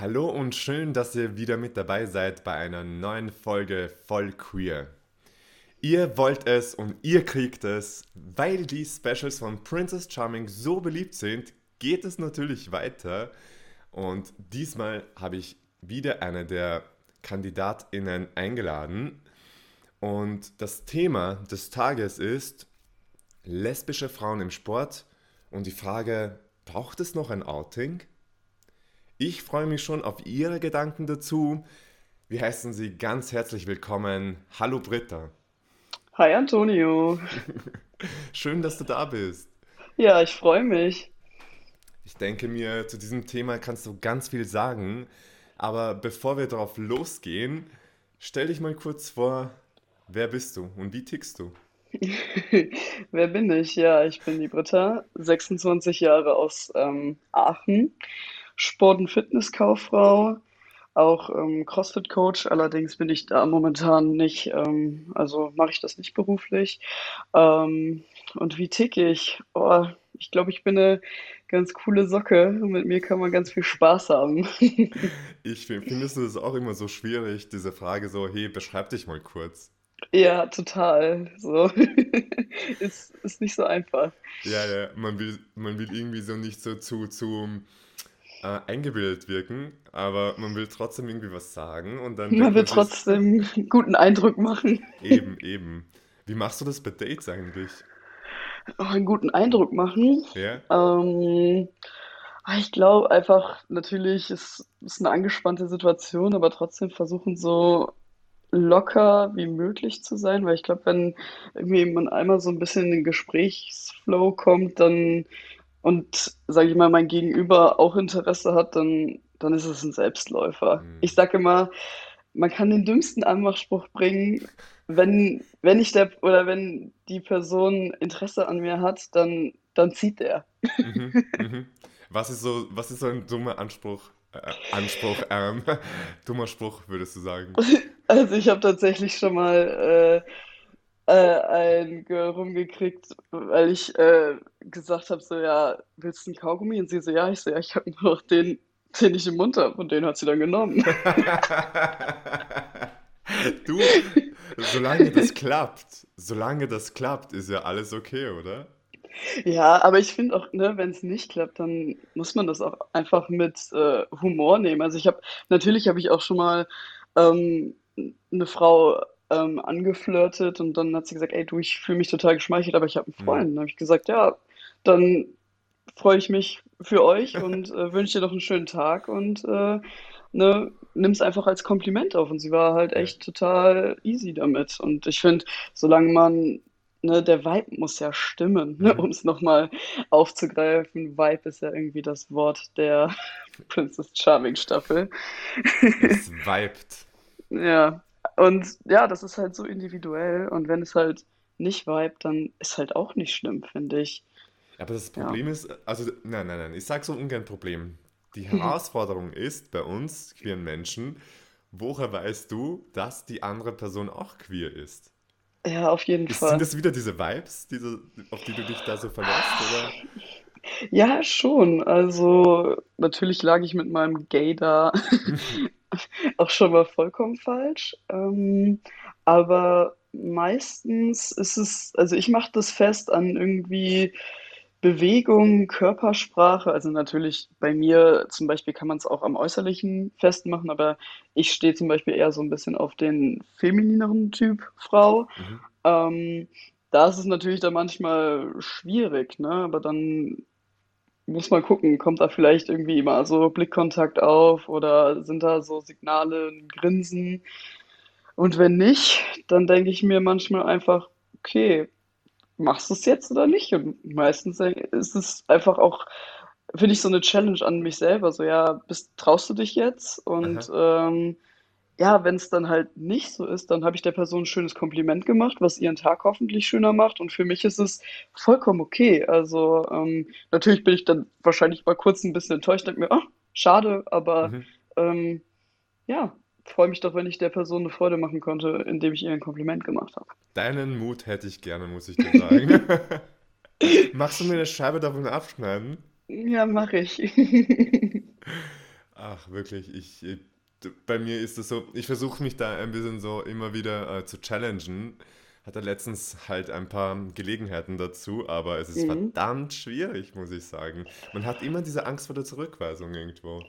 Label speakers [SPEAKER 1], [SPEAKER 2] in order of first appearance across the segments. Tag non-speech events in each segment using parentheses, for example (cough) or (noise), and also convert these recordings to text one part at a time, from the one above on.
[SPEAKER 1] Hallo und schön, dass ihr wieder mit dabei seid bei einer neuen Folge Voll Queer. Ihr wollt es und ihr kriegt es. Weil die Specials von Princess Charming so beliebt sind, geht es natürlich weiter. Und diesmal habe ich wieder eine der KandidatInnen eingeladen. Und das Thema des Tages ist lesbische Frauen im Sport und die Frage, braucht es noch ein Outing? Ich freue mich schon auf Ihre Gedanken dazu. Wir heißen Sie ganz herzlich willkommen. Hallo Britta.
[SPEAKER 2] Hi Antonio. (laughs)
[SPEAKER 1] Schön, dass du da bist.
[SPEAKER 2] Ja, ich freue mich.
[SPEAKER 1] Ich denke mir, zu diesem Thema kannst du ganz viel sagen. Aber bevor wir darauf losgehen, stell dich mal kurz vor, wer bist du und wie tickst du? (laughs)
[SPEAKER 2] Wer bin ich? Ja, ich bin die Britta, 26 Jahre aus ähm, Aachen Sport- und Fitnesskauffrau, auch ähm, CrossFit-Coach. Allerdings bin ich da momentan nicht, ähm, also mache ich das nicht beruflich. Ähm, und wie ticke ich? Oh, ich glaube, ich bin eine ganz coole Socke. Mit mir kann man ganz viel Spaß haben. (laughs)
[SPEAKER 1] ich finde, du das auch immer so schwierig, diese Frage so, hey, beschreib dich mal kurz.
[SPEAKER 2] Ja, total. So. (laughs) ist, ist nicht so einfach.
[SPEAKER 1] Ja, ja, man will, man will irgendwie so nicht so zu, zu äh, eingebildet wirken, aber man will trotzdem irgendwie was sagen und dann.
[SPEAKER 2] Man will trotzdem einen guten Eindruck machen.
[SPEAKER 1] Eben, eben. Wie machst du das bei Dates eigentlich?
[SPEAKER 2] Oh, einen guten Eindruck machen.
[SPEAKER 1] Ja.
[SPEAKER 2] Ähm, ah, ich glaube einfach, natürlich ist es eine angespannte Situation, aber trotzdem versuchen so locker wie möglich zu sein, weil ich glaube, wenn irgendwie man einmal so ein bisschen in den Gesprächsflow kommt, dann und, sage ich mal, mein Gegenüber auch Interesse hat, dann, dann ist es ein Selbstläufer. Mhm. Ich sage immer, man kann den dümmsten Anmachspruch bringen, wenn, wenn ich der oder wenn die Person Interesse an mir hat, dann, dann zieht der.
[SPEAKER 1] Mhm, (laughs) mhm. Was ist so, was ist so ein dummer Anspruch? Äh, Anspruch, ähm, (laughs) dummer Spruch, würdest du sagen? (laughs)
[SPEAKER 2] Also ich habe tatsächlich schon mal äh, äh, ein rumgekriegt, weil ich äh, gesagt habe, so, ja, willst du einen Kaugummi? Und sie so, ja, ich so, ja, ich habe nur noch den, den ich im Mund habe. Und den hat sie dann genommen. (laughs)
[SPEAKER 1] du, solange das klappt, solange das klappt, ist ja alles okay, oder?
[SPEAKER 2] Ja, aber ich finde auch, ne, wenn es nicht klappt, dann muss man das auch einfach mit äh, Humor nehmen. Also ich habe, natürlich habe ich auch schon mal ähm, eine Frau ähm, angeflirtet und dann hat sie gesagt, ey du, ich fühle mich total geschmeichelt, aber ich habe einen mhm. Freund. Mhm. Dann habe ich gesagt, ja, dann freue ich mich für euch (laughs) und äh, wünsche dir noch einen schönen Tag und äh, ne, nimm es einfach als Kompliment auf. Und sie war halt echt total easy damit. Und ich finde, solange man, ne, der Vibe muss ja stimmen, ne, mhm. um es nochmal aufzugreifen. Vibe ist ja irgendwie das Wort der (laughs) Princess Charming Staffel.
[SPEAKER 1] Es vibet. (laughs)
[SPEAKER 2] ja, und ja, das ist halt so individuell. Und wenn es halt nicht vibet, dann ist halt auch nicht schlimm, finde ich.
[SPEAKER 1] Aber das Problem ja. ist, also nein, nein, nein, ich sage so ungern Problem. Die Herausforderung ist bei uns queeren Menschen, woher weißt du, dass die andere Person auch queer ist?
[SPEAKER 2] Ja, auf jeden
[SPEAKER 1] ist,
[SPEAKER 2] Fall.
[SPEAKER 1] Sind das wieder diese Vibes, diese, auf die du dich da so verlässt, oder?
[SPEAKER 2] Ja, schon. Also natürlich lag ich mit meinem Gay da (laughs) (laughs) auch schon mal vollkommen falsch. Ähm, aber meistens ist es, also ich mache das fest an irgendwie Bewegung, Körpersprache. Also natürlich bei mir zum Beispiel kann man es auch am Äußerlichen festmachen, aber ich stehe zum Beispiel eher so ein bisschen auf den feminineren Typ Frau. Mhm. Ähm, da ist es natürlich dann manchmal schwierig, ne? Aber dann muss man gucken, kommt da vielleicht irgendwie immer so Blickkontakt auf oder sind da so Signale, ein Grinsen? Und wenn nicht, dann denke ich mir manchmal einfach, okay, machst du es jetzt oder nicht? Und meistens ist es einfach auch, finde ich, so eine Challenge an mich selber. So, ja, bist, traust du dich jetzt? Und ähm, ja, wenn es dann halt nicht so ist, dann habe ich der Person ein schönes Kompliment gemacht, was ihren Tag hoffentlich schöner macht. Und für mich ist es vollkommen okay. Also ähm, natürlich bin ich dann wahrscheinlich mal kurz ein bisschen enttäuscht, denke mir, ach, schade, aber mhm. ähm, ja, freue mich doch, wenn ich der Person eine Freude machen konnte, indem ich ihr ein Kompliment gemacht habe.
[SPEAKER 1] Deinen Mut hätte ich gerne, muss ich dir sagen. (laughs) Machst du mir eine Scheibe davon abschneiden?
[SPEAKER 2] Ja, mache ich. (laughs)
[SPEAKER 1] Ach, wirklich, ich, ich bei mir ist es so, ich versuche mich da ein bisschen so immer wieder äh, zu challengen. Hatte letztens halt ein paar Gelegenheiten dazu, aber es ist
[SPEAKER 2] Mhm.
[SPEAKER 1] verdammt schwierig, muss ich sagen. Man hat immer diese Angst vor der Zurückweisung irgendwo.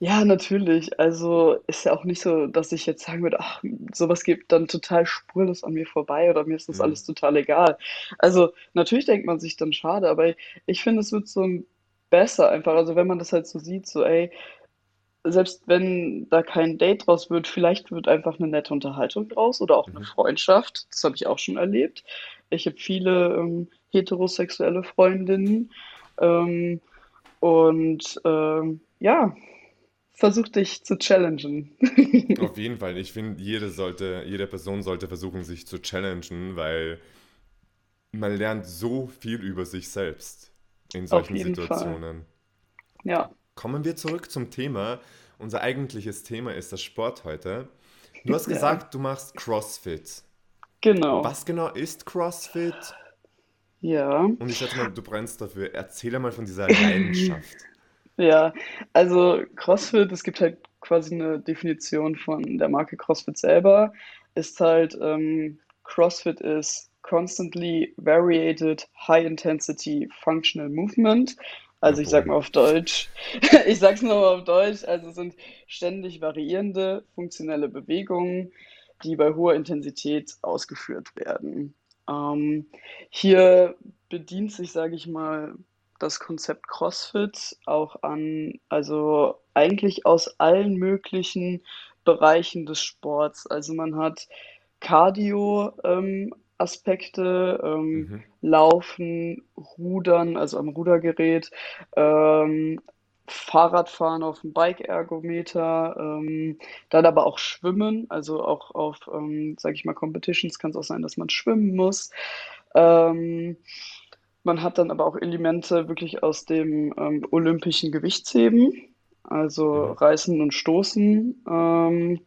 [SPEAKER 2] Ja, natürlich. Also ist ja auch nicht so, dass ich jetzt sagen würde, ach, sowas geht dann total spurlos an mir vorbei oder mir ist das
[SPEAKER 1] Mhm.
[SPEAKER 2] alles total egal. Also natürlich denkt man sich dann schade, aber ich finde, es wird so ein besser einfach. Also wenn man das halt so sieht, so ey, selbst wenn da kein Date draus wird, vielleicht wird einfach eine nette Unterhaltung draus oder auch eine
[SPEAKER 1] Mhm.
[SPEAKER 2] Freundschaft. Das habe ich auch schon erlebt. Ich habe viele ähm, heterosexuelle Freundinnen ähm, und ähm, ja, versuch dich zu challengen. (laughs)
[SPEAKER 1] Auf jeden Fall. Ich finde, jede sollte, jede Person sollte versuchen, sich zu challengen, weil man lernt so viel über sich selbst in
[SPEAKER 2] Auf
[SPEAKER 1] solchen
[SPEAKER 2] jeden Fall.
[SPEAKER 1] Situationen.
[SPEAKER 2] Ja,
[SPEAKER 1] Kommen wir zurück zum Thema. Unser eigentliches Thema ist das Sport heute. Du hast gesagt, du machst CrossFit.
[SPEAKER 2] genau.
[SPEAKER 1] Was genau ist CrossFit?
[SPEAKER 2] Ja.
[SPEAKER 1] Und ich schätze mal, du brennst dafür. Erzähl einmal von dieser Leidenschaft. (laughs)
[SPEAKER 2] Ja, also CrossFit, es gibt halt quasi eine Definition von der Marke CrossFit selber, ist halt, ähm, CrossFit is constantly variated high intensity functional movement. Also ich sag mal auf Deutsch, (laughs) ich sag's nochmal auf Deutsch, also es sind ständig variierende funktionelle Bewegungen, die bei hoher Intensität ausgeführt werden. Ähm, hier bedient sich, sage ich mal, das Konzept CrossFit auch an, also eigentlich aus allen möglichen Bereichen des Sports. Also man hat Cardio, ähm, Aspekte, ähm,
[SPEAKER 1] Mhm.
[SPEAKER 2] Laufen, Rudern, also am Rudergerät, ähm, Fahrradfahren auf dem Bike-Ergometer, ähm, dann aber auch Schwimmen, also auch auf, ähm, sage ich mal, Competitions kann es auch sein, dass man schwimmen muss. Ähm, man hat dann aber auch Elemente wirklich aus dem ähm, olympischen Gewichtsheben, also
[SPEAKER 1] Mhm.
[SPEAKER 2] Reißen und Stoßen, ähm,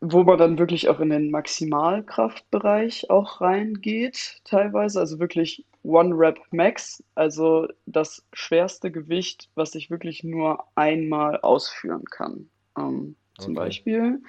[SPEAKER 2] wo man dann wirklich auch in den Maximalkraftbereich auch reingeht, teilweise, also wirklich One Rep Max, also das schwerste Gewicht, was ich wirklich nur einmal ausführen kann, ähm, zum
[SPEAKER 1] Okay.
[SPEAKER 2] Beispiel.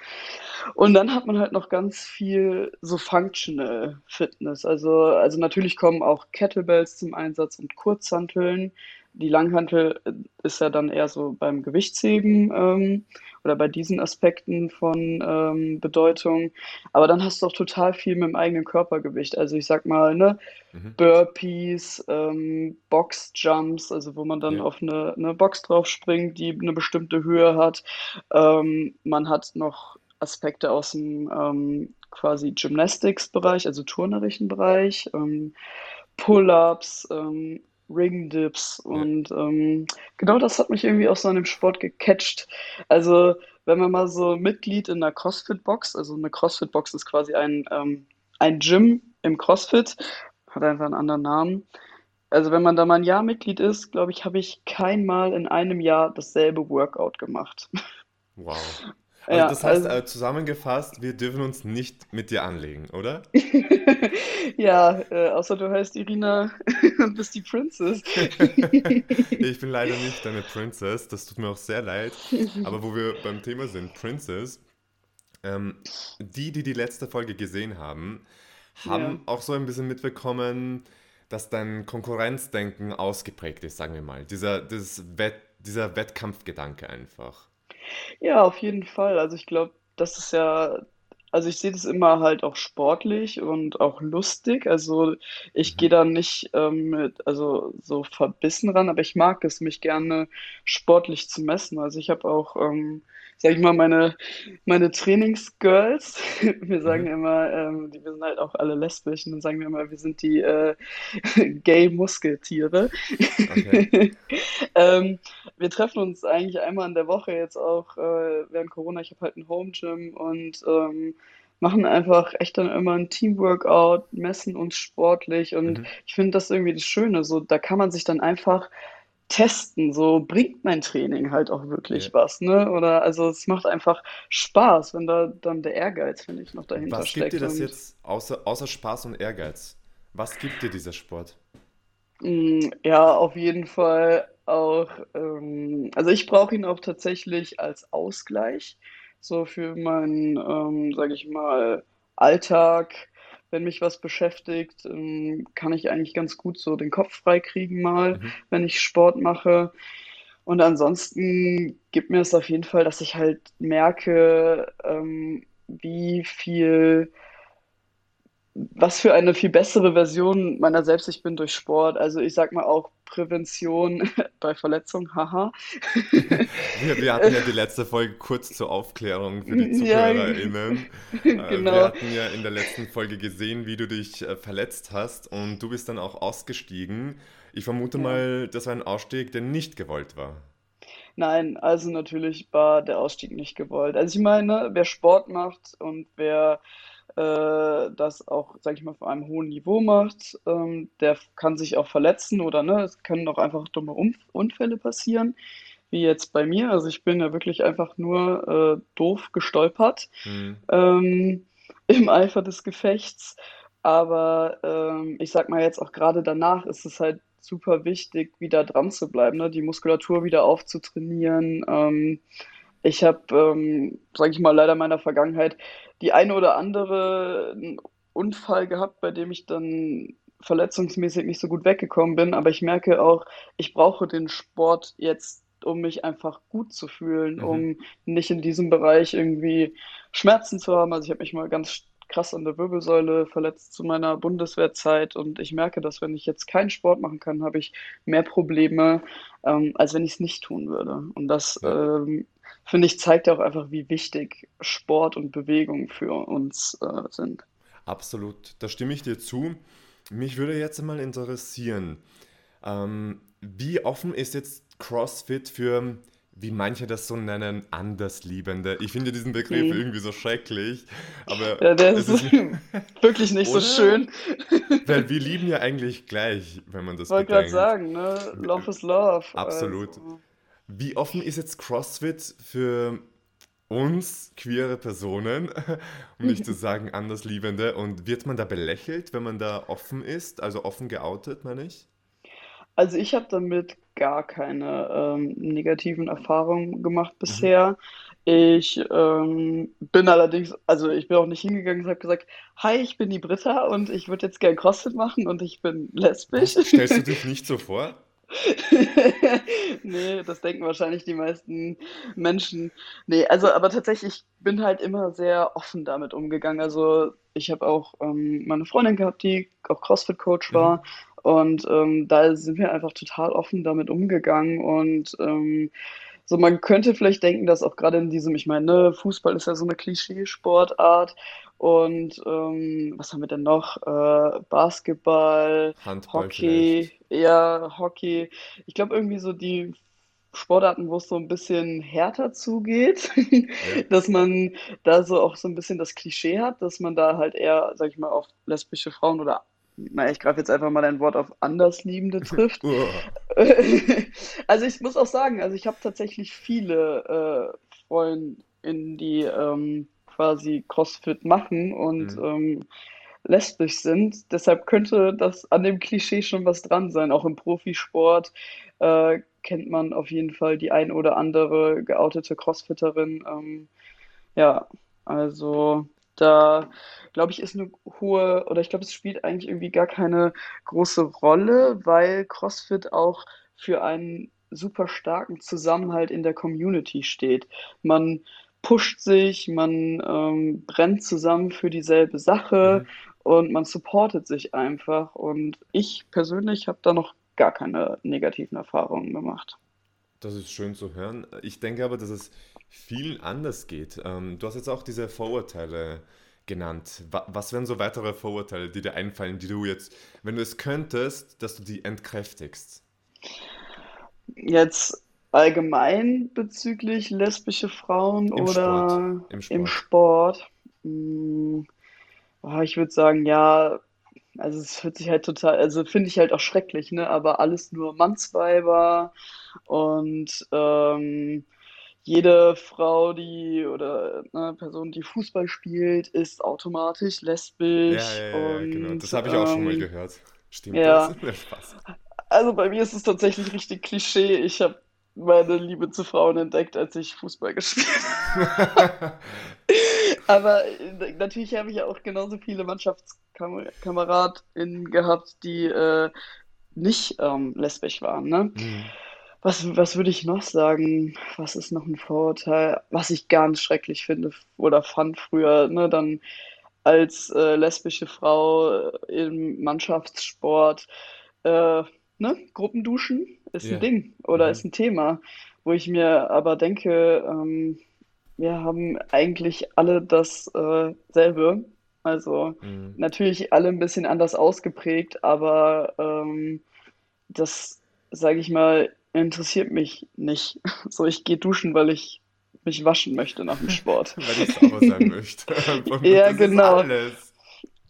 [SPEAKER 2] Und dann hat man halt noch ganz viel so Functional Fitness. Also, also natürlich kommen auch Kettlebells zum Einsatz und Kurzhanteln. Die Langhantel ist ja dann eher so beim Gewichtsheben ähm, oder bei diesen Aspekten von ähm, Bedeutung. Aber dann hast du auch total viel mit dem eigenen Körpergewicht. Also ich sag mal, ne,
[SPEAKER 1] Mhm.
[SPEAKER 2] Burpees, ähm, Boxjumps, also wo man dann
[SPEAKER 1] Ja.
[SPEAKER 2] auf eine, eine Box drauf springt, die eine bestimmte Höhe hat. Ähm, man hat noch Aspekte aus dem ähm, quasi Gymnastics-Bereich, also turnerischen Bereich, ähm, Pull-ups, ähm, Ring-Dips
[SPEAKER 1] Ja.
[SPEAKER 2] und ähm, genau das hat mich irgendwie auch so an dem Sport gecatcht. Also wenn man mal so Mitglied in einer CrossFit-Box, also eine CrossFit-Box ist quasi ein, ähm, ein Gym im CrossFit, hat einfach einen anderen Namen. Also wenn man da mal ein Jahr Mitglied ist, glaube ich, habe ich kein Mal in einem Jahr dasselbe Workout gemacht.
[SPEAKER 1] Wow. Also
[SPEAKER 2] Ja,
[SPEAKER 1] das heißt,
[SPEAKER 2] also
[SPEAKER 1] äh, zusammengefasst, wir dürfen uns nicht mit dir anlegen, oder? (laughs)
[SPEAKER 2] ja, äh, außer du heißt Irina (laughs) und bist die Princess. (laughs)
[SPEAKER 1] Ich bin leider nicht deine Princess, das tut mir auch sehr leid. Aber wo wir beim Thema sind, Princess, ähm, die, die die letzte Folge gesehen haben,
[SPEAKER 2] Ja.
[SPEAKER 1] haben auch so ein bisschen mitbekommen, dass dein Konkurrenzdenken ausgeprägt ist, sagen wir mal. Dieser, dieses Wett, dieser Wettkampfgedanke einfach.
[SPEAKER 2] Ja, auf jeden Fall. Also ich glaube, das ist ja, also ich sehe das immer halt auch sportlich und auch lustig. Also ich gehe
[SPEAKER 1] Mhm.
[SPEAKER 2] da nicht ähm, mit, also so verbissen ran, aber ich mag es, mich gerne sportlich zu messen. Also ich habe auch, ähm, sag ich mal, meine, meine Trainingsgirls, (laughs) wir sagen
[SPEAKER 1] Mhm.
[SPEAKER 2] immer, ähm, die, wir sind halt auch alle lesbisch und dann sagen wir immer, wir sind die äh, (laughs) Gay-Muskeltiere.
[SPEAKER 1] Okay. (laughs)
[SPEAKER 2] Ähm, wir treffen uns eigentlich einmal in der Woche jetzt auch äh, während Corona. Ich habe halt ein Home Gym und ähm, machen einfach echt dann immer ein Teamworkout, messen uns sportlich und
[SPEAKER 1] Mhm.
[SPEAKER 2] ich finde das irgendwie das Schöne. So, da kann man sich dann einfach testen. So bringt mein Training halt auch
[SPEAKER 1] Ja.
[SPEAKER 2] wirklich was, ne? Oder also es macht einfach Spaß, wenn da dann der Ehrgeiz, finde ich, noch dahinter
[SPEAKER 1] Was gibt dir
[SPEAKER 2] steckt.
[SPEAKER 1] das jetzt außer, außer Spaß und Ehrgeiz? Was gibt dir dieser Sport?
[SPEAKER 2] Mm, Ja, auf jeden Fall auch, ähm, also ich brauche ihn auch tatsächlich als Ausgleich, so für meinen, ähm, sage ich mal, Alltag. Wenn mich was beschäftigt, ähm, kann ich eigentlich ganz gut so den Kopf frei kriegen mal,
[SPEAKER 1] Mhm.
[SPEAKER 2] wenn ich Sport mache. Und ansonsten gibt mir es auf jeden Fall, dass ich halt merke, ähm, wie viel was für eine viel bessere Version meiner selbst ich bin durch Sport. Also ich sag mal auch Prävention (laughs) bei Verletzungen, haha. (laughs)
[SPEAKER 1] Wir, wir hatten ja die (laughs) letzte Folge kurz zur Aufklärung für die
[SPEAKER 2] Ja,
[SPEAKER 1] ZuhörerInnen. Äh, wir
[SPEAKER 2] genau.
[SPEAKER 1] hatten ja in der letzten Folge gesehen, wie du dich äh, verletzt hast und du bist dann auch ausgestiegen. Ich vermute
[SPEAKER 2] Ja.
[SPEAKER 1] mal, das war ein Ausstieg, der nicht gewollt war.
[SPEAKER 2] Nein, also natürlich war der Ausstieg nicht gewollt. Also ich meine, wer Sport macht und wer äh, das auch, sag ich mal, auf einem hohen Niveau macht, ähm, der kann sich auch verletzen oder ne, es können auch einfach dumme Unf Unfälle passieren, wie jetzt bei mir. Also ich bin ja wirklich einfach nur äh, doof gestolpert
[SPEAKER 1] Hm.
[SPEAKER 2] ähm, (laughs) im Eifer des Gefechts. Aber ähm, ich sag mal jetzt auch gerade danach ist es halt super wichtig, wieder dran zu bleiben, ne? Die Muskulatur wieder aufzutrainieren. Ich habe, ähm, sage ich mal, leider in meiner Vergangenheit die eine oder andere einen Unfall gehabt, bei dem ich dann verletzungsmäßig nicht so gut weggekommen bin. Aber ich merke auch, ich brauche den Sport jetzt, um mich einfach gut zu fühlen,
[SPEAKER 1] Mhm.
[SPEAKER 2] um nicht in diesem Bereich irgendwie Schmerzen zu haben. Also ich habe mich mal ganz krass an der Wirbelsäule verletzt zu meiner Bundeswehrzeit und ich merke, dass wenn ich jetzt keinen Sport machen kann, habe ich mehr Probleme, ähm, als wenn ich es nicht tun würde. Und das,
[SPEAKER 1] Ja.
[SPEAKER 2] ähm, finde ich, zeigt ja auch einfach, wie wichtig Sport und Bewegung für uns äh, sind.
[SPEAKER 1] Absolut, da stimme ich dir zu. Mich würde jetzt mal interessieren, ähm, wie offen ist jetzt CrossFit für, wie manche das so nennen, Andersliebende? Ich finde diesen Begriff
[SPEAKER 2] Hm.
[SPEAKER 1] irgendwie so schrecklich, aber
[SPEAKER 2] Ja, der ist
[SPEAKER 1] ist, (laughs)
[SPEAKER 2] wirklich nicht so schön.
[SPEAKER 1] Weil wir lieben ja eigentlich gleich, wenn man das
[SPEAKER 2] Wollte gerade sagen, ne? Love is love.
[SPEAKER 1] Absolut.
[SPEAKER 2] Also,
[SPEAKER 1] Wie offen ist jetzt CrossFit für uns queere Personen, (laughs) um nicht zu (laughs) sagen Andersliebende? Und wird man da belächelt, wenn man da offen ist? Also offen geoutet, meine ich?
[SPEAKER 2] also ich habe damit gar keine ähm, negativen Erfahrungen gemacht
[SPEAKER 1] Mhm.
[SPEAKER 2] bisher. Ich ähm, bin allerdings, also ich bin auch nicht hingegangen und habe gesagt, hi, ich bin die Britta und ich würde jetzt gern CrossFit machen und ich bin lesbisch.
[SPEAKER 1] Stellst du (laughs) dich nicht so vor? (laughs)
[SPEAKER 2] Nee, das denken wahrscheinlich die meisten Menschen. Nee, also aber tatsächlich, ich bin halt immer sehr offen damit umgegangen. Also ich habe auch ähm, meine Freundin gehabt, die auch CrossFit-Coach
[SPEAKER 1] Mhm.
[SPEAKER 2] war. Und ähm, da sind wir einfach total offen damit umgegangen. Und ähm, so, man könnte vielleicht denken, dass auch gerade in diesem, ich meine, ne, Fußball ist ja so eine Klischeesportart. Und ähm, was haben wir denn noch? Äh, Basketball,
[SPEAKER 1] Handball
[SPEAKER 2] Hockey,
[SPEAKER 1] vielleicht.
[SPEAKER 2] ja, Hockey. Ich glaube irgendwie so die Sportarten, wo es so ein bisschen härter zugeht, (laughs) dass man da so auch so ein bisschen das Klischee hat, dass man da halt eher, sag ich mal, auf lesbische Frauen oder, naja, ich greife jetzt einfach mal ein Wort auf Andersliebende (laughs) trifft. (laughs) Also ich muss auch sagen, also ich habe tatsächlich viele äh, Freundinnen, die ähm, quasi CrossFit machen und
[SPEAKER 1] Mhm.
[SPEAKER 2] ähm, lesbisch sind. Deshalb könnte das an dem Klischee schon was dran sein. Auch im Profisport äh, kennt man auf jeden Fall die ein oder andere geoutete CrossFitterin. Ähm, ja, also da glaube ich, ist eine hohe, oder ich glaube, es spielt eigentlich irgendwie gar keine große Rolle, weil CrossFit auch für einen super starken Zusammenhalt in der Community steht. Man pusht sich, man ähm, brennt zusammen für dieselbe Sache
[SPEAKER 1] Mhm.
[SPEAKER 2] und man supportet sich einfach. Und ich persönlich habe da noch gar keine negativen Erfahrungen gemacht.
[SPEAKER 1] Das ist schön zu hören. Ich denke aber, dass es vielen anders geht. Ähm, du hast jetzt auch diese Vorurteile genannt. Wa was wären so weitere Vorurteile, die dir einfallen, die du jetzt, wenn du es könntest, dass du die entkräftigst?
[SPEAKER 2] Jetzt allgemein bezüglich lesbische Frauen
[SPEAKER 1] Im Sport.
[SPEAKER 2] oder
[SPEAKER 1] Im
[SPEAKER 2] im
[SPEAKER 1] Sport.
[SPEAKER 2] Sport? Hm, boah, ich würde sagen, ja, also es hört sich halt total, also finde ich halt auch schrecklich, ne? Aber alles nur Mannsweiber und ähm, jede Frau, die oder ne, Person, die Fußball spielt, ist automatisch
[SPEAKER 1] Ja, ja,
[SPEAKER 2] lesbisch
[SPEAKER 1] ja, ja, genau. Das
[SPEAKER 2] und
[SPEAKER 1] habe ich auch schon mal
[SPEAKER 2] ähm,
[SPEAKER 1] gehört. Stimmt das? (laughs)
[SPEAKER 2] ja.
[SPEAKER 1] Spaß.
[SPEAKER 2] Also bei mir ist es tatsächlich richtig Klischee. Ich habe meine Liebe zu Frauen entdeckt, als ich Fußball (laughs) gespielt habe. (laughs) Aber äh, natürlich habe ich ja auch genauso viele MannschaftskameradInnen gehabt, die äh, nicht ähm, lesbisch waren, ne?
[SPEAKER 1] Mhm.
[SPEAKER 2] Was, was würde ich noch sagen? Was ist noch ein Vorurteil? Was ich ganz schrecklich finde oder fand früher, ne? Dann als äh, lesbische Frau im Mannschaftssport, äh, ne? Gruppenduschen ist ein
[SPEAKER 1] Ja.
[SPEAKER 2] Ding oder
[SPEAKER 1] Mhm.
[SPEAKER 2] ist ein Thema, wo ich mir aber denke, ähm, wir haben eigentlich alle dasselbe. Äh, also
[SPEAKER 1] Mhm.
[SPEAKER 2] natürlich alle ein bisschen anders ausgeprägt, aber ähm, das, sage ich mal, interessiert mich nicht. (laughs) So, ich gehe duschen, weil ich mich waschen möchte nach dem (laughs) Sport.
[SPEAKER 1] Weil ich sauber sein möchte. (laughs)
[SPEAKER 2] Ja, genau.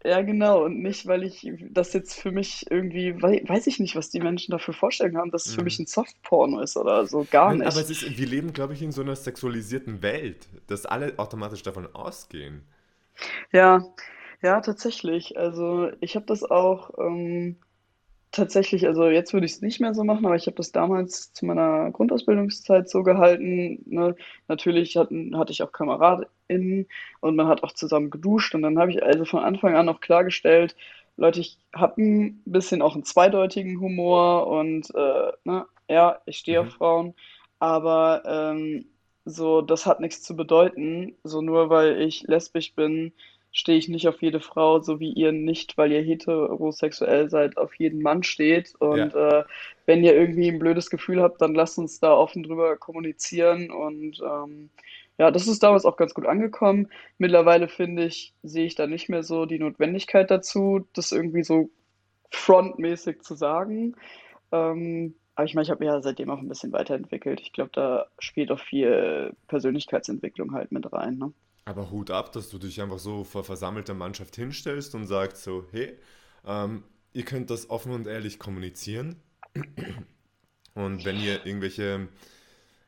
[SPEAKER 2] Ja, genau. Und nicht, weil ich das jetzt für mich irgendwie, wei weiß ich nicht, was die Menschen dafür vorstellen haben, dass es für mich
[SPEAKER 1] Mhm.
[SPEAKER 2] ein Softporno ist oder so. Gar
[SPEAKER 1] aber
[SPEAKER 2] nicht.
[SPEAKER 1] es ist, wir leben, glaube ich, in so einer sexualisierten Welt, dass alle automatisch davon ausgehen.
[SPEAKER 2] Ja, ja, tatsächlich. Also ich habe das auch ähm, tatsächlich, also jetzt würde ich es nicht mehr so machen, aber ich habe das damals zu meiner Grundausbildungszeit so gehalten. Ne? Natürlich hatten, hatte ich auch KameradInnen und man hat auch zusammen geduscht und dann habe ich also von Anfang an auch klargestellt, Leute, ich habe ein bisschen auch einen zweideutigen Humor und äh, ne, ja, ich stehe auf
[SPEAKER 1] Mhm.
[SPEAKER 2] Frauen, aber ähm, so, das hat nichts zu bedeuten. So nur weil ich lesbisch bin, stehe ich nicht auf jede Frau, so wie ihr nicht, weil ihr heterosexuell seid, auf jeden Mann steht.
[SPEAKER 1] Ja.
[SPEAKER 2] Und äh, wenn ihr irgendwie ein blödes Gefühl habt, dann lasst uns da offen drüber kommunizieren. Und ähm, ja, das ist damals auch ganz gut angekommen. Mittlerweile finde ich, sehe ich da nicht mehr so die Notwendigkeit dazu, das irgendwie so frontmäßig zu sagen. Ähm, aber ich meine, ich habe mich ja seitdem auch ein bisschen weiterentwickelt. Ich glaube, da spielt auch viel Persönlichkeitsentwicklung halt mit rein, ne?
[SPEAKER 1] Aber Hut ab, dass du dich einfach so vor versammelter Mannschaft hinstellst und sagst so, hey, ähm, ihr könnt das offen und ehrlich kommunizieren. Und wenn ihr irgendwelche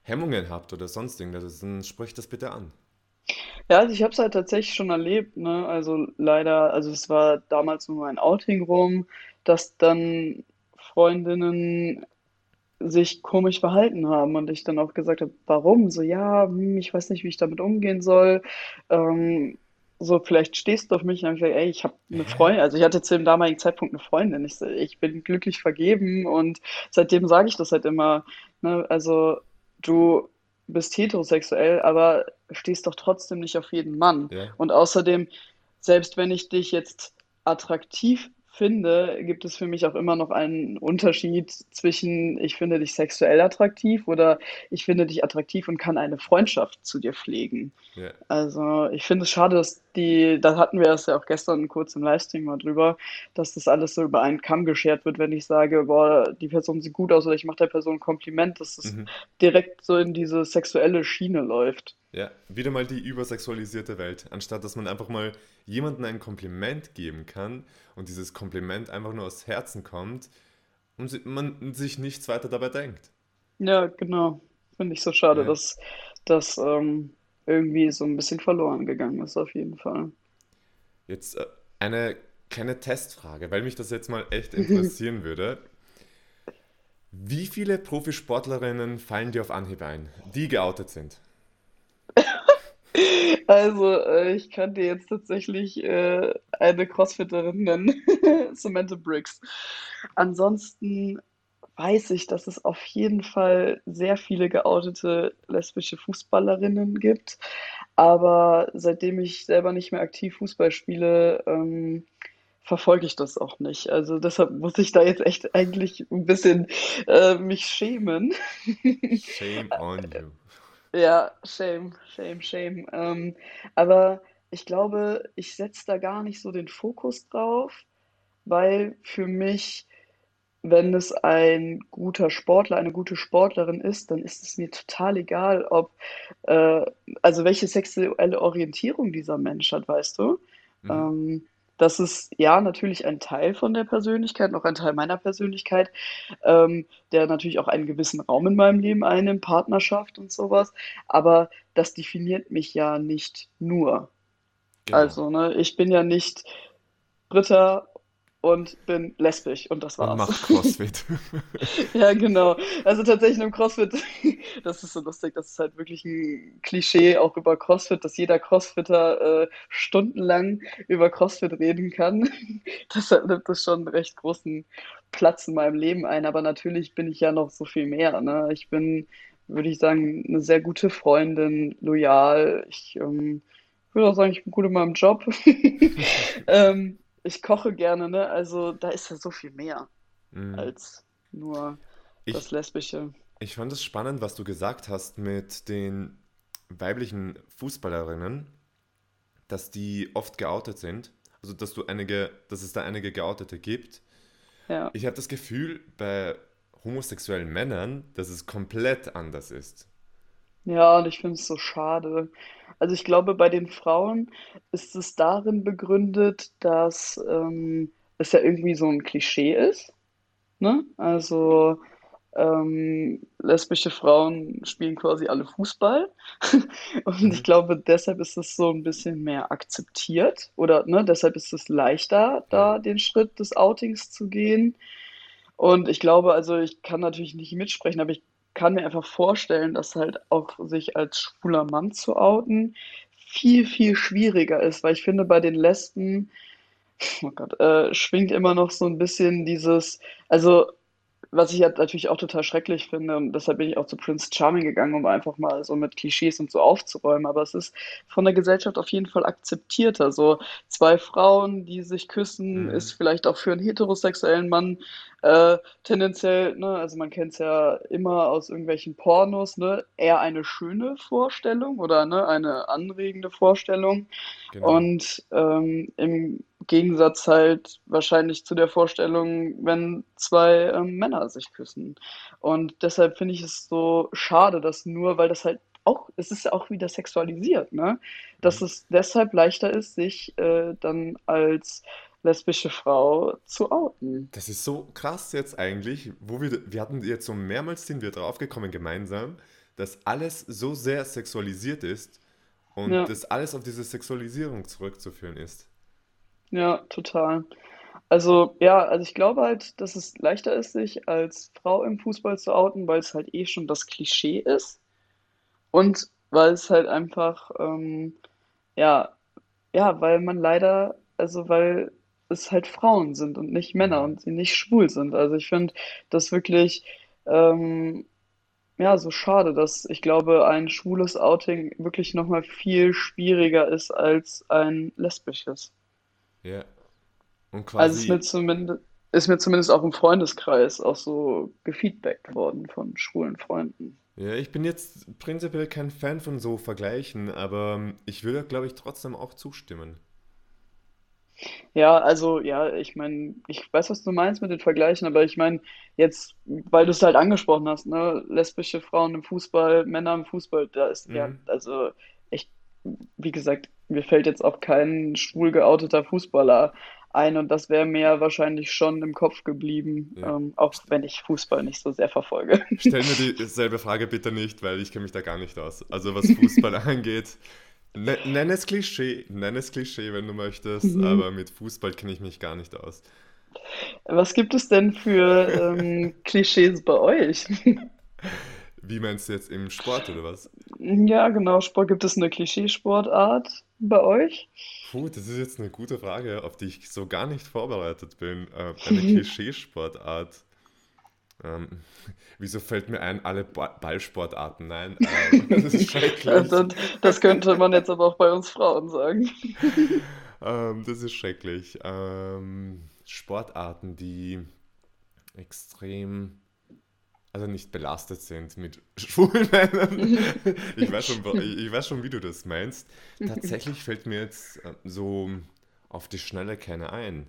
[SPEAKER 1] Hemmungen habt oder sonst irgendwas, dann sprecht das bitte an.
[SPEAKER 2] Ja, also ich habe es halt tatsächlich schon erlebt, ne? Also leider, also es war damals nur ein Outing rum, dass dann Freundinnen sich komisch verhalten haben und ich dann auch gesagt habe, warum? So, ja, hm, ich weiß nicht, wie ich damit umgehen soll. Ähm, so, vielleicht stehst du auf mich. Und dann gesagt, ey, ich habe eine? Freundin, also ich hatte zu dem damaligen Zeitpunkt eine Freundin. Ich, ich bin glücklich vergeben und seitdem sage ich das halt immer. Ne? Also, du bist heterosexuell, aber stehst doch trotzdem nicht auf jeden Mann.
[SPEAKER 1] Ja,
[SPEAKER 2] Und außerdem, selbst wenn ich dich jetzt attraktiv finde, gibt es für mich auch immer noch einen Unterschied zwischen ich finde dich sexuell attraktiv oder ich finde dich attraktiv und kann eine Freundschaft zu dir pflegen.
[SPEAKER 1] ja,
[SPEAKER 2] Also ich finde es schade, dass die, da hatten wir es ja auch gestern kurz im Livestream mal drüber, dass das alles so über einen Kamm geschert wird, wenn ich sage, boah, die Person sieht gut aus oder ich mache der Person ein Kompliment, dass das
[SPEAKER 1] mhm.
[SPEAKER 2] direkt so in diese sexuelle Schiene läuft.
[SPEAKER 1] Ja, wieder mal die übersexualisierte Welt. Anstatt dass man einfach mal jemandem ein Kompliment geben kann und dieses Kompliment einfach nur aus Herzen kommt und man sich nichts weiter dabei denkt.
[SPEAKER 2] Ja, genau. Finde ich so schade,
[SPEAKER 1] Ja.
[SPEAKER 2] dass das ähm, irgendwie so ein bisschen verloren gegangen ist, auf jeden Fall.
[SPEAKER 1] Jetzt äh, eine kleine Testfrage, weil mich das jetzt mal echt (laughs) interessieren würde. Wie viele Profisportlerinnen fallen dir auf Anhieb ein, die geoutet sind?
[SPEAKER 2] Also, äh, ich kann dir jetzt tatsächlich äh, eine Crossfitterin nennen, (laughs) Samantha Briggs. Ansonsten weiß ich, dass es auf jeden Fall sehr viele geoutete lesbische Fußballerinnen gibt. Aber seitdem ich selber nicht mehr aktiv Fußball spiele, ähm, verfolge ich das auch nicht. Also deshalb muss ich da jetzt echt eigentlich ein bisschen äh, mich schämen.
[SPEAKER 1] Shame (laughs) on you.
[SPEAKER 2] Ja, shame, shame, shame. Ähm, aber ich glaube, ich setze da gar nicht so den Fokus drauf, weil für mich, wenn es ein guter Sportler, eine gute Sportlerin ist, dann ist es mir total egal, ob, äh, also welche sexuelle Orientierung dieser Mensch hat, weißt du?
[SPEAKER 1] Mhm.
[SPEAKER 2] Ähm, das ist ja natürlich ein Teil von der Persönlichkeit, noch ein Teil meiner Persönlichkeit, ähm, der natürlich auch einen gewissen Raum in meinem Leben einnimmt, Partnerschaft und sowas. Aber das definiert mich ja nicht nur.
[SPEAKER 1] Genau.
[SPEAKER 2] Also, ne, ich bin ja nicht Britta und bin lesbisch und das
[SPEAKER 1] Und
[SPEAKER 2] war's.
[SPEAKER 1] macht CrossFit. (laughs)
[SPEAKER 2] Ja, genau. Also tatsächlich im CrossFit, (laughs) das ist so lustig, das ist halt wirklich ein Klischee auch über CrossFit, dass jeder CrossFitter äh, stundenlang über CrossFit reden kann. (laughs) Deshalb nimmt das schon einen recht großen Platz in meinem Leben ein. Aber natürlich bin ich ja noch so viel mehr, ne? Ich bin, würde ich sagen, eine sehr gute Freundin, loyal. Ich ähm, würde auch sagen, ich bin gut in meinem Job. Ähm, ich koche gerne, ne? Also da ist ja so viel mehr
[SPEAKER 1] Mm.
[SPEAKER 2] als nur das
[SPEAKER 1] Ich,
[SPEAKER 2] Lesbische.
[SPEAKER 1] ich fand es spannend, was du gesagt hast mit den weiblichen Fußballerinnen, dass die oft geoutet sind. Also, dass du einige, dass es da einige Geoutete gibt.
[SPEAKER 2] Ja.
[SPEAKER 1] Ich habe das Gefühl, bei homosexuellen Männern, dass es komplett anders ist.
[SPEAKER 2] Ja, und ich finde es so schade. Also ich glaube, bei den Frauen ist es darin begründet, dass ähm, es ja irgendwie so ein Klischee ist, ne? Also ähm, lesbische Frauen spielen quasi alle Fußball. (laughs) Und ich
[SPEAKER 1] Mhm.
[SPEAKER 2] glaube, deshalb ist es so ein bisschen mehr akzeptiert oder ne, deshalb ist es leichter, da den Schritt des Outings zu gehen. Und ich glaube, also ich kann natürlich nicht mitsprechen, aber ich kann mir einfach vorstellen, dass halt auch sich als schwuler Mann zu outen viel, viel schwieriger ist, weil ich finde, bei den Lesben, oh Gott, äh, schwingt immer noch so ein bisschen dieses, also was ich ja natürlich auch total schrecklich finde und deshalb bin ich auch zu Prince Charming gegangen, um einfach mal so mit Klischees und so aufzuräumen. Aber es ist von der Gesellschaft auf jeden Fall akzeptierter. So zwei Frauen, die sich küssen, ist
[SPEAKER 1] Mhm.
[SPEAKER 2] vielleicht auch für einen heterosexuellen Mann äh, tendenziell, ne, also man kennt es ja immer aus irgendwelchen Pornos, ne, eher eine schöne Vorstellung oder ne, eine anregende Vorstellung.
[SPEAKER 1] Genau.
[SPEAKER 2] Und ähm, im Gegensatz halt wahrscheinlich zu der Vorstellung, wenn zwei ähm, Männer sich küssen. Und deshalb finde ich es so schade, dass nur, weil das halt auch, es ist ja auch wieder sexualisiert, ne? Dass
[SPEAKER 1] Mhm.
[SPEAKER 2] es deshalb leichter ist, sich äh, dann als lesbische Frau zu outen.
[SPEAKER 1] Das ist so krass jetzt eigentlich, wo wir, wir hatten jetzt so mehrmals sind wir draufgekommen gemeinsam, dass alles so sehr sexualisiert ist und
[SPEAKER 2] Ja,
[SPEAKER 1] das alles auf diese Sexualisierung zurückzuführen ist.
[SPEAKER 2] Ja, total. Also, ja, also ich glaube halt, dass es leichter ist, sich als Frau im Fußball zu outen, weil es halt eh schon das Klischee ist. Und weil es halt einfach, ähm, ja, ja, weil man leider, also weil es halt Frauen sind und nicht Männer und sie nicht schwul sind. Also ich finde das wirklich, ähm, ja, so schade, dass ich glaube, ein schwules Outing wirklich nochmal viel schwieriger ist als ein lesbisches.
[SPEAKER 1] Ja. Und
[SPEAKER 2] Also ist mir
[SPEAKER 1] quasi,
[SPEAKER 2] zumindest, ist mir zumindest auch im Freundeskreis auch so gefeedbackt worden von schwulen Freunden.
[SPEAKER 1] ja, ich bin jetzt prinzipiell kein Fan von so Vergleichen, aber ich würde, glaube ich, trotzdem auch zustimmen.
[SPEAKER 2] Ja, also ja, ich meine, ich weiß, was du meinst mit den Vergleichen, aber ich meine, jetzt, weil du es halt angesprochen hast, ne, lesbische Frauen im Fußball, Männer im Fußball, da ist ja,
[SPEAKER 1] Mhm.
[SPEAKER 2] also echt, wie gesagt, mir fällt jetzt auch kein schwul geouteter Fußballer ein und das wäre mir wahrscheinlich schon im Kopf geblieben,
[SPEAKER 1] Ja.
[SPEAKER 2] ähm, auch wenn ich Fußball nicht so sehr verfolge.
[SPEAKER 1] Stell mir dieselbe Frage bitte nicht, weil ich kenne mich da gar nicht aus. Also was Fußball (laughs) angeht, ne, nenn es Klischee, nenn es Klischee, wenn du möchtest,
[SPEAKER 2] Mhm.
[SPEAKER 1] aber mit Fußball kenne ich mich gar nicht aus.
[SPEAKER 2] Was gibt es denn für ähm, (laughs) Klischees bei euch? (laughs)
[SPEAKER 1] Wie meinst du jetzt im Sport oder was?
[SPEAKER 2] Ja, genau, Sport, gibt es eine Klischeesportart bei euch?
[SPEAKER 1] Puh, das ist jetzt eine gute Frage, auf die ich so gar nicht vorbereitet bin. Äh, (laughs) eine Klischeesportart. Ähm, (laughs) wieso fällt mir ein, alle ba Ballsportarten? Nein, ähm, (laughs) das ist schrecklich.
[SPEAKER 2] Das, das könnte man jetzt aber auch bei uns Frauen sagen.
[SPEAKER 1] Ähm, das ist schrecklich. Ähm, Sportarten, die extrem, also nicht belastet sind mit (laughs) schwulen Männern. Ich weiß schon, ich weiß schon, wie du das meinst. Tatsächlich fällt mir jetzt äh, so auf die Schnelle keine ein.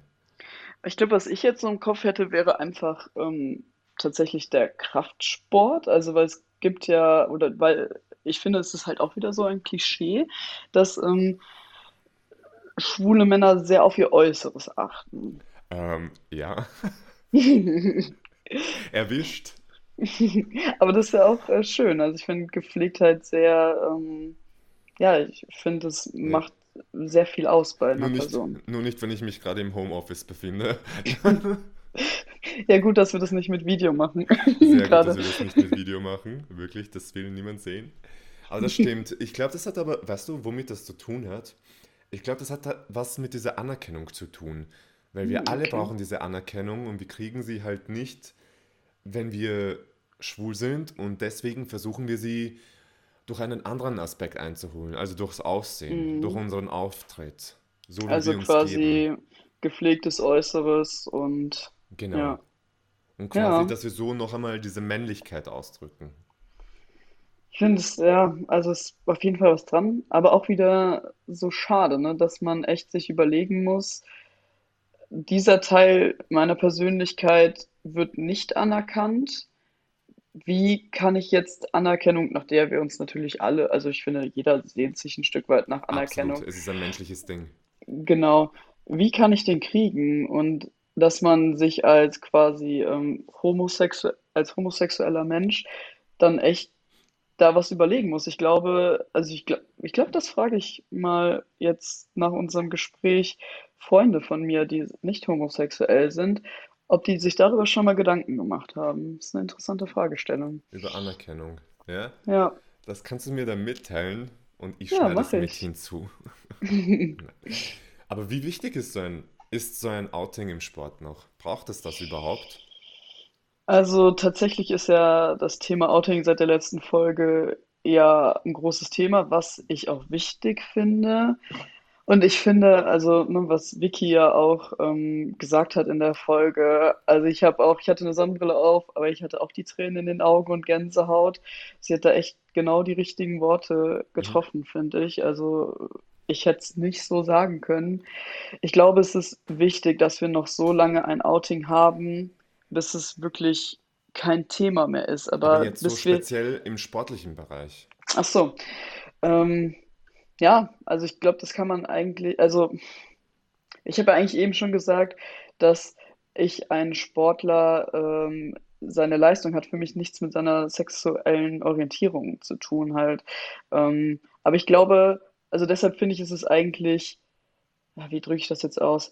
[SPEAKER 2] Ich glaube, was ich jetzt so im Kopf hätte, wäre einfach ähm, tatsächlich der Kraftsport. Also, weil es gibt ja, oder weil ich finde, es ist halt auch wieder so ein Klischee, dass ähm, schwule Männer sehr auf ihr Äußeres achten.
[SPEAKER 1] Ähm, ja, (laughs) erwischt. (laughs)
[SPEAKER 2] Aber das ist ja auch äh, schön. Also ich finde Gepflegtheit sehr, ähm, ja, ich finde, es
[SPEAKER 1] Ja,
[SPEAKER 2] macht sehr viel aus bei
[SPEAKER 1] Nur
[SPEAKER 2] einer
[SPEAKER 1] nicht,
[SPEAKER 2] Person.
[SPEAKER 1] nur nicht, wenn ich mich gerade im Homeoffice befinde. (laughs)
[SPEAKER 2] Ja, gut, dass wir das nicht mit Video machen,
[SPEAKER 1] Sehr gut, dass wir (laughs) das nicht mit Video machen. Wirklich, das will niemand sehen. Aber das stimmt. Ich glaube, das hat aber, weißt du, womit das zu tun hat? Ich glaube, das hat da was mit dieser Anerkennung zu tun. Weil
[SPEAKER 2] Hm,
[SPEAKER 1] wir alle
[SPEAKER 2] okay.
[SPEAKER 1] brauchen diese Anerkennung und wir kriegen sie halt nicht, wenn wir schwul sind. Und deswegen versuchen wir sie durch einen anderen Aspekt einzuholen. Also durchs Aussehen, durch
[SPEAKER 2] Mhm.
[SPEAKER 1] unseren Auftritt. So wie
[SPEAKER 2] Also
[SPEAKER 1] wir uns geben.
[SPEAKER 2] quasi gepflegtes Äußeres und
[SPEAKER 1] Genau.
[SPEAKER 2] ja,
[SPEAKER 1] Und quasi,
[SPEAKER 2] ja.
[SPEAKER 1] dass wir so noch einmal diese Männlichkeit ausdrücken.
[SPEAKER 2] Ich finde es, ja, also es ist auf jeden Fall was dran, aber auch wieder so schade, ne, dass man echt sich überlegen muss, dieser Teil meiner Persönlichkeit wird nicht anerkannt. Wie kann ich jetzt Anerkennung, nach der wir uns natürlich alle, also ich finde, jeder sehnt sich ein Stück weit nach
[SPEAKER 1] Absolut,
[SPEAKER 2] Anerkennung,
[SPEAKER 1] es ist ein menschliches Ding.
[SPEAKER 2] Genau. Wie kann ich den kriegen? Und dass man sich als quasi ähm, homosexu als homosexueller Mensch dann echt da was überlegen muss. Ich glaube, also ich glaube, ich glaube, das frage ich mal jetzt nach unserem Gespräch Freunde von mir, die nicht homosexuell sind, ob die sich darüber schon mal Gedanken gemacht haben. Das ist eine interessante Fragestellung.
[SPEAKER 1] Über Anerkennung. Ja?
[SPEAKER 2] Ja,
[SPEAKER 1] Das kannst du mir dann mitteilen und ich
[SPEAKER 2] ja,
[SPEAKER 1] schneide es
[SPEAKER 2] mache
[SPEAKER 1] mit
[SPEAKER 2] ich.
[SPEAKER 1] hinzu. (laughs) Aber wie wichtig ist so ein, ist so ein Outing im Sport noch? Braucht es das überhaupt?
[SPEAKER 2] Also tatsächlich ist ja das Thema Outing seit der letzten Folge ja ein großes Thema, was ich auch wichtig finde. Und ich finde, also, ne, was Vicky ja auch ähm, gesagt hat in der Folge, also ich habe auch, ich hatte eine Sonnenbrille auf, aber ich hatte auch die Tränen in den Augen und Gänsehaut. Sie hat da echt genau die richtigen Worte
[SPEAKER 1] Mhm.
[SPEAKER 2] getroffen, finde ich. Also ich hätte es nicht so sagen können. Ich glaube, es ist wichtig, dass wir noch so lange ein Outing haben, bis es wirklich kein Thema mehr ist.
[SPEAKER 1] Aber
[SPEAKER 2] Aber
[SPEAKER 1] jetzt so
[SPEAKER 2] bis wir,
[SPEAKER 1] speziell im sportlichen Bereich.
[SPEAKER 2] ach so, ähm, ja, also ich glaube, das kann man eigentlich, also ich habe ja eigentlich eben schon gesagt, dass ich ein Sportler, ähm, seine Leistung hat für mich nichts mit seiner sexuellen Orientierung zu tun halt. Ähm, aber ich glaube, also deshalb finde ich, ist es eigentlich, ja, wie drücke ich das jetzt aus?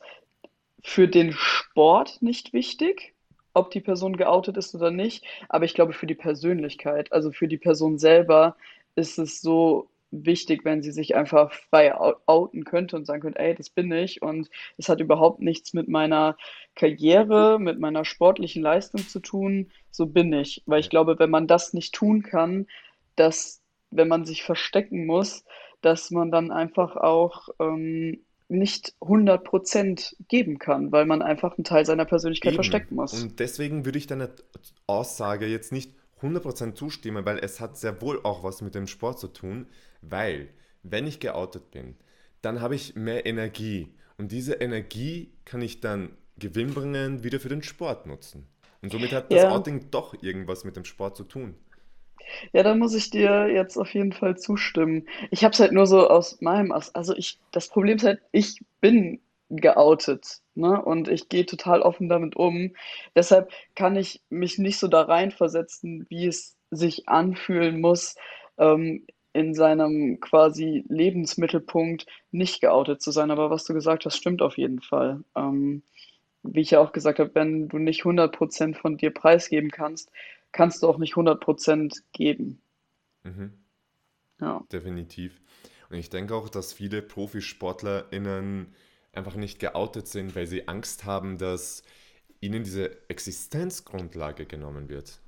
[SPEAKER 2] für den Sport nicht wichtig, ob die Person geoutet ist oder nicht, aber ich glaube für die Persönlichkeit, also für die Person selber, ist es so wichtig, wenn sie sich einfach frei ou- outen könnte und sagen könnte, ey, das bin ich und es hat überhaupt nichts mit meiner Karriere, mit meiner sportlichen Leistung zu tun, so bin ich. Weil ich glaube, wenn man das nicht tun kann, dass, wenn man sich verstecken muss, dass man dann einfach auch ähm, nicht hundert Prozent geben kann, weil man einfach einen Teil seiner Persönlichkeit
[SPEAKER 1] Eben.
[SPEAKER 2] verstecken muss.
[SPEAKER 1] Und deswegen würde ich deiner Aussage jetzt nicht 100% zustimmen, weil es hat sehr wohl auch was mit dem Sport zu tun, weil wenn ich geoutet bin, dann habe ich mehr Energie und diese Energie kann ich dann gewinnbringend wieder für den Sport nutzen. Und somit hat das
[SPEAKER 2] Ja,
[SPEAKER 1] Outing doch irgendwas mit dem Sport zu tun.
[SPEAKER 2] ja, da muss ich dir jetzt auf jeden Fall zustimmen. Ich habe es halt nur so aus meinem, also ich, das Problem ist halt, ich bin geoutet, ne? Und ich gehe total offen damit um. Deshalb kann ich mich nicht so da reinversetzen, wie es sich anfühlen muss, ähm, in seinem quasi Lebensmittelpunkt nicht geoutet zu sein. Aber was du gesagt hast, stimmt auf jeden Fall. Ähm, wie ich ja auch gesagt habe, wenn du nicht hundert Prozent von dir preisgeben kannst, kannst du auch nicht hundert Prozent geben.
[SPEAKER 1] Mhm.
[SPEAKER 2] Ja.
[SPEAKER 1] Definitiv. Und ich denke auch, dass viele ProfisportlerInnen einfach nicht geoutet sind, weil sie Angst haben, dass ihnen diese Existenzgrundlage genommen wird.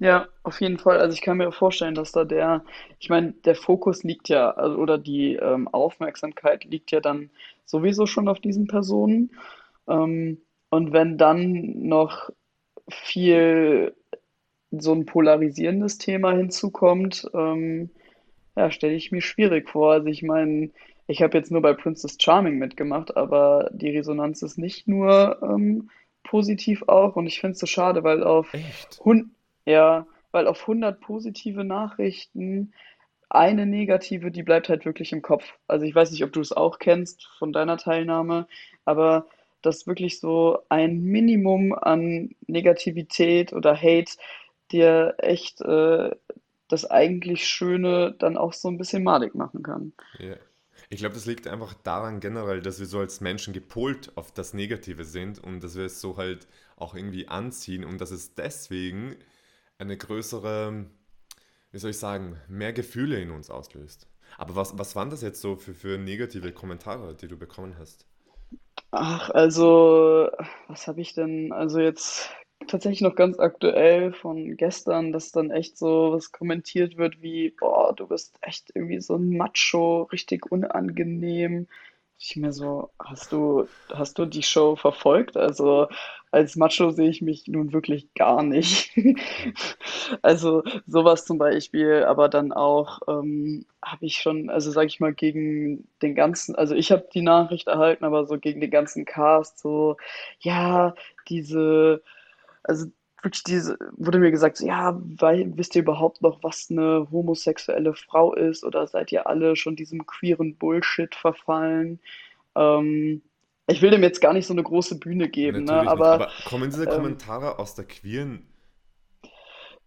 [SPEAKER 2] Ja, auf jeden Fall. Also ich kann mir vorstellen, dass da der, ich meine, der Fokus liegt ja, also, oder die ähm, Aufmerksamkeit liegt ja dann sowieso schon auf diesen Personen. Ähm, und wenn dann noch viel so ein polarisierendes Thema hinzukommt, ähm, ja, stelle ich mir schwierig vor. Also ich meine, ich habe jetzt nur bei Princess Charming mitgemacht, aber die Resonanz ist nicht nur ähm, positiv auch. Und ich finde es so schade, weil auf
[SPEAKER 1] Echt?
[SPEAKER 2] Hun ja, weil auf hundert positive Nachrichten eine negative, die bleibt halt wirklich im Kopf. Also ich weiß nicht, ob du es auch kennst von deiner Teilnahme, aber dass wirklich so ein Minimum an Negativität oder Hate dir echt äh, das eigentlich Schöne dann auch so ein bisschen madig machen kann.
[SPEAKER 1] Ja. Ich glaube, das liegt einfach daran generell, dass wir so als Menschen gepolt auf das Negative sind und dass wir es so halt auch irgendwie anziehen und dass es deswegen eine größere, wie soll ich sagen, mehr Gefühle in uns auslöst. Aber was, was waren das jetzt so für, für negative Kommentare, die du bekommen hast?
[SPEAKER 2] Ach, also, was habe ich denn? Also jetzt tatsächlich noch ganz aktuell von gestern, dass dann echt so was kommentiert wird wie, boah, du bist echt irgendwie so ein Macho, richtig unangenehm. Ich mir so, hast du, hast du die Show verfolgt? Also als Macho sehe ich mich nun wirklich gar nicht. (laughs) Also sowas zum Beispiel, aber dann auch ähm, habe ich schon, also sage ich mal, gegen den ganzen, also ich habe die Nachricht erhalten, aber so gegen den ganzen Cast, so, ja, diese also wirklich diese, wurde mir gesagt, so, ja, weil, wisst ihr überhaupt noch, was eine homosexuelle Frau ist? Oder seid ihr alle schon diesem queeren Bullshit verfallen? Ähm, ich will dem jetzt gar nicht so eine große Bühne geben, ne? Aber
[SPEAKER 1] Aber kommen diese
[SPEAKER 2] ähm,
[SPEAKER 1] Kommentare aus der queeren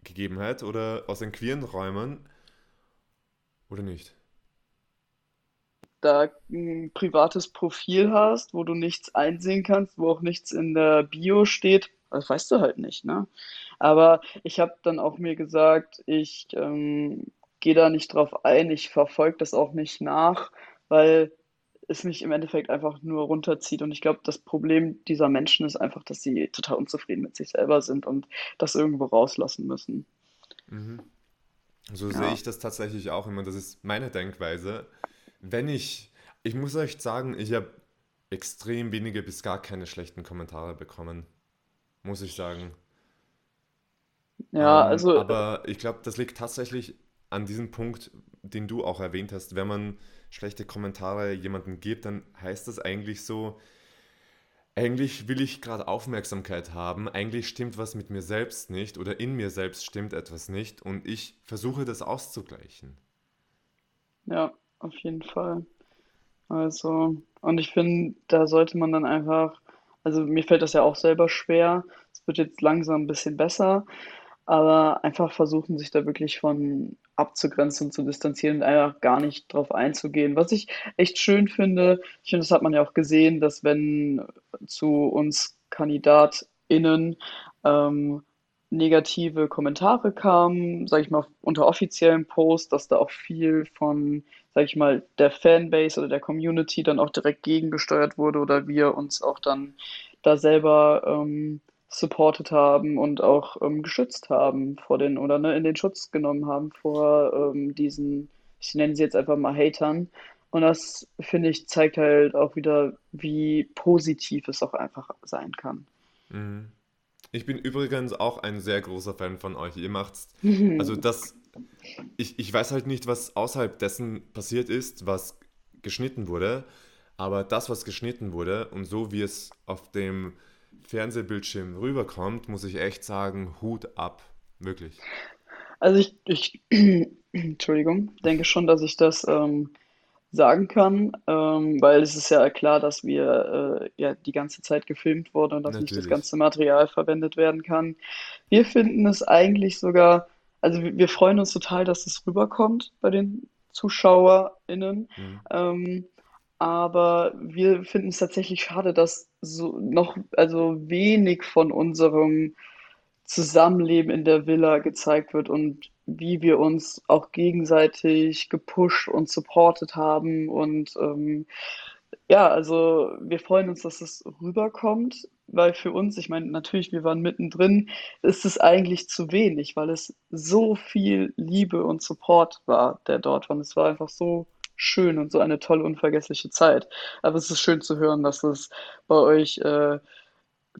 [SPEAKER 1] Gegebenheit oder aus den queeren Räumen oder nicht?
[SPEAKER 2] da ein privates Profil hast, wo du nichts einsehen kannst, wo auch nichts in der Bio steht, das weißt du halt nicht, ne? Aber ich habe dann auch mir gesagt, ich ähm, gehe da nicht drauf ein, ich verfolge das auch nicht nach, weil es mich im Endeffekt einfach nur runterzieht. Und ich glaube, das Problem dieser Menschen ist einfach, dass sie total unzufrieden mit sich selber sind und das irgendwo rauslassen müssen.
[SPEAKER 1] Mhm. So sehe
[SPEAKER 2] Ja,
[SPEAKER 1] ich das tatsächlich auch immer. Das ist meine Denkweise. Wenn ich, ich muss euch sagen, ich habe extrem wenige bis gar keine schlechten Kommentare bekommen, muss ich sagen.
[SPEAKER 2] ja,
[SPEAKER 1] Ähm,
[SPEAKER 2] also
[SPEAKER 1] aber ich glaube, das liegt tatsächlich an diesem Punkt, den du auch erwähnt hast. Wenn man schlechte Kommentare jemandem gibt, dann heißt das eigentlich so, eigentlich will ich gerade Aufmerksamkeit haben, eigentlich stimmt was mit mir selbst nicht oder in mir selbst stimmt etwas nicht und ich versuche das auszugleichen.
[SPEAKER 2] ja, auf jeden Fall. Also, und ich finde, da sollte man dann einfach, also mir fällt das ja auch selber schwer. Es wird jetzt langsam ein bisschen besser, aber einfach versuchen, sich da wirklich von abzugrenzen und zu distanzieren und einfach gar nicht drauf einzugehen. Was ich echt schön finde, ich finde, das hat man ja auch gesehen, dass wenn zu uns KandidatInnen ähm, negative Kommentare kamen, sage ich mal, unter offiziellen Posts, dass da auch viel von, sage ich mal, der Fanbase oder der Community dann auch direkt gegengesteuert wurde oder wir uns auch dann da selber ähm, supported haben und auch ähm, geschützt haben vor den oder ne, in den Schutz genommen haben vor ähm, diesen, ich nenne sie jetzt einfach mal Hatern. Und das, finde ich, zeigt halt auch wieder, wie positiv es auch einfach sein kann.
[SPEAKER 1] Mhm. Ich bin übrigens auch ein sehr großer Fan von euch. Ihr macht's, (laughs) also das, ich, ich weiß halt nicht, was außerhalb dessen passiert ist, was geschnitten wurde, aber das, was geschnitten wurde und so wie es auf dem Fernsehbildschirm rüberkommt, muss ich echt sagen, Hut ab. Wirklich.
[SPEAKER 2] Also ich, ich, (clears throat) Entschuldigung, denke schon, dass ich das ähm, sagen kann, ähm, weil es ist ja klar, dass wir äh, ja die ganze Zeit gefilmt wurden und dass nicht das
[SPEAKER 1] Natürlich.
[SPEAKER 2] ganze Material verwendet werden kann. Wir finden es eigentlich sogar, also wir, wir freuen uns total, dass es rüberkommt bei den ZuschauerInnen.
[SPEAKER 1] Mhm.
[SPEAKER 2] Ähm, aber wir finden es tatsächlich schade, dass so noch, also wenig von unserem Zusammenleben in der Villa gezeigt wird und wie wir uns auch gegenseitig gepusht und supportet haben. Und ähm, ja, also wir freuen uns, dass es rüberkommt, weil für uns, ich meine, natürlich, wir waren mittendrin, ist es eigentlich zu wenig, weil es so viel Liebe und Support war, der dort war. Und es war einfach so schön und so eine tolle, unvergessliche Zeit. Aber es ist schön zu hören, dass es bei euch äh,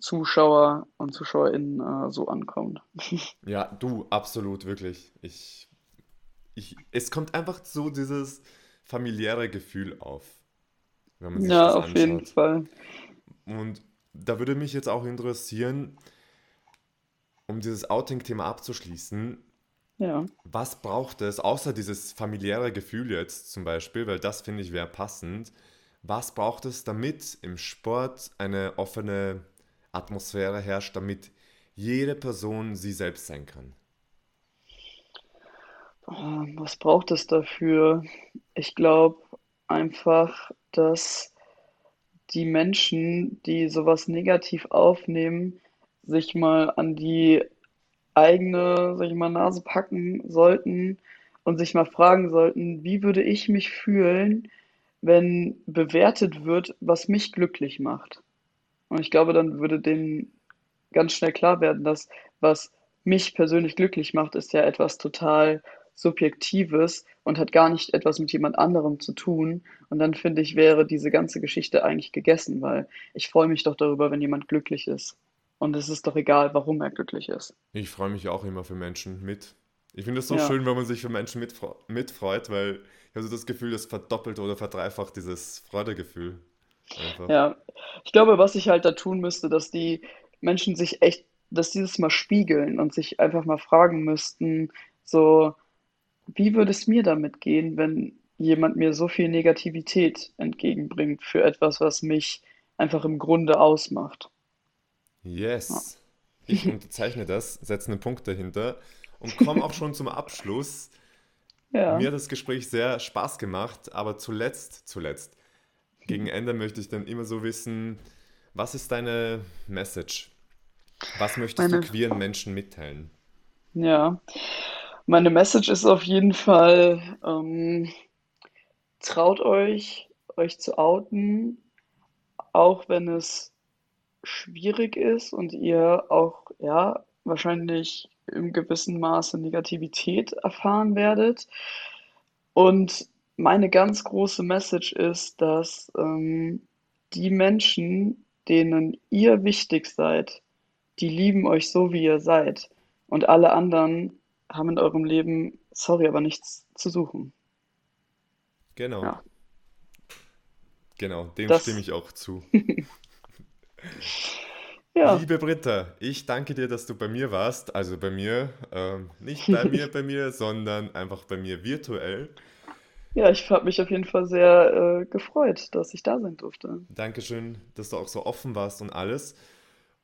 [SPEAKER 2] Zuschauer und ZuschauerInnen äh, so ankommt. (laughs)
[SPEAKER 1] Ja, du, absolut, wirklich. Ich, ich, es kommt einfach so dieses familiäre Gefühl auf, wenn man sich
[SPEAKER 2] Ja,
[SPEAKER 1] das
[SPEAKER 2] auf jeden
[SPEAKER 1] anschaut.
[SPEAKER 2] Fall.
[SPEAKER 1] Und da würde mich jetzt auch interessieren, um dieses Outing-Thema abzuschließen,
[SPEAKER 2] Ja.
[SPEAKER 1] was braucht es, außer dieses familiäre Gefühl jetzt zum Beispiel, weil das finde ich wäre passend, was braucht es, damit im Sport eine offene Atmosphäre herrscht, damit jede Person sie selbst sein kann?
[SPEAKER 2] Ähm, Was braucht es dafür? Ich glaube einfach, dass die Menschen, die sowas negativ aufnehmen, sich mal an die eigene, sag ich mal, Nase packen sollten und sich mal fragen sollten, wie würde ich mich fühlen, wenn bewertet wird, was mich glücklich macht. Und ich glaube, dann würde denen ganz schnell klar werden, dass was mich persönlich glücklich macht, ist ja etwas total Subjektives und hat gar nicht etwas mit jemand anderem zu tun. Und dann finde ich, wäre diese ganze Geschichte eigentlich gegessen, weil ich freue mich doch darüber, wenn jemand glücklich ist. Und es ist doch egal, warum er glücklich ist.
[SPEAKER 1] Ich freue mich auch immer für Menschen mit. Ich finde es so
[SPEAKER 2] Ja,
[SPEAKER 1] schön, wenn man sich für Menschen mitfre mitfreut, weil ich habe so das Gefühl, das verdoppelt oder verdreifacht dieses Freudegefühl. Einfach.
[SPEAKER 2] ja. Ich glaube, was ich halt da tun müsste, dass die Menschen sich echt, dass die das mal spiegeln und sich einfach mal fragen müssten, so, wie würde es mir damit gehen, wenn jemand mir so viel Negativität entgegenbringt für etwas, was mich einfach im Grunde ausmacht? Ja.
[SPEAKER 1] Yes. Ich unterzeichne das, setze einen Punkt dahinter und komme auch schon zum Abschluss. (laughs)
[SPEAKER 2] Ja,
[SPEAKER 1] Mir hat das Gespräch sehr Spaß gemacht, aber zuletzt, zuletzt, gegen Ende möchte ich dann immer so wissen, was ist deine Message? Was möchtest du
[SPEAKER 2] meine,
[SPEAKER 1] queeren Menschen mitteilen?
[SPEAKER 2] ja, meine Message ist auf jeden Fall, ähm, traut euch, euch zu outen, auch wenn es schwierig ist und ihr auch, ja, wahrscheinlich im gewissen Maße Negativität erfahren werdet. Und meine ganz große Message ist, dass ähm, die Menschen, denen ihr wichtig seid, die lieben euch so, wie ihr seid. Und alle anderen haben in eurem Leben, sorry, aber nichts zu suchen.
[SPEAKER 1] Genau,
[SPEAKER 2] Ja,
[SPEAKER 1] genau, dem stimme
[SPEAKER 2] das,
[SPEAKER 1] ich auch zu. (laughs)
[SPEAKER 2] ja,
[SPEAKER 1] Liebe Britta, ich danke dir, dass du bei mir warst. Also bei mir, ähm, nicht bei mir, (laughs) bei mir, sondern einfach bei mir virtuell.
[SPEAKER 2] ja, ich habe mich auf jeden Fall sehr äh, gefreut, dass ich da sein durfte.
[SPEAKER 1] Dankeschön, dass du auch so offen warst und alles.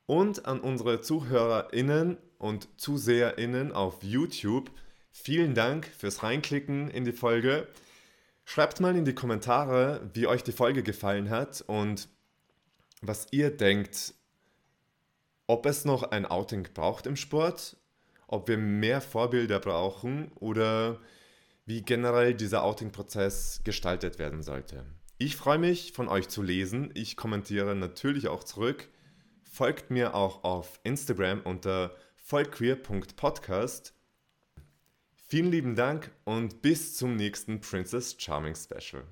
[SPEAKER 1] Und an unsere ZuhörerInnen und ZuseherInnen auf YouTube, vielen Dank fürs Reinklicken in die Folge. Schreibt mal in die Kommentare, wie euch die Folge gefallen hat und was ihr denkt, ob es noch ein Outing braucht im Sport, ob wir mehr Vorbilder brauchen oder wie generell dieser Outing-Prozess gestaltet werden sollte. Ich freue mich, von euch zu lesen. Ich kommentiere natürlich auch zurück. Folgt mir auch auf Instagram unter vollqueer.podcast. Vielen lieben Dank und bis zum nächsten Princess Charming Special.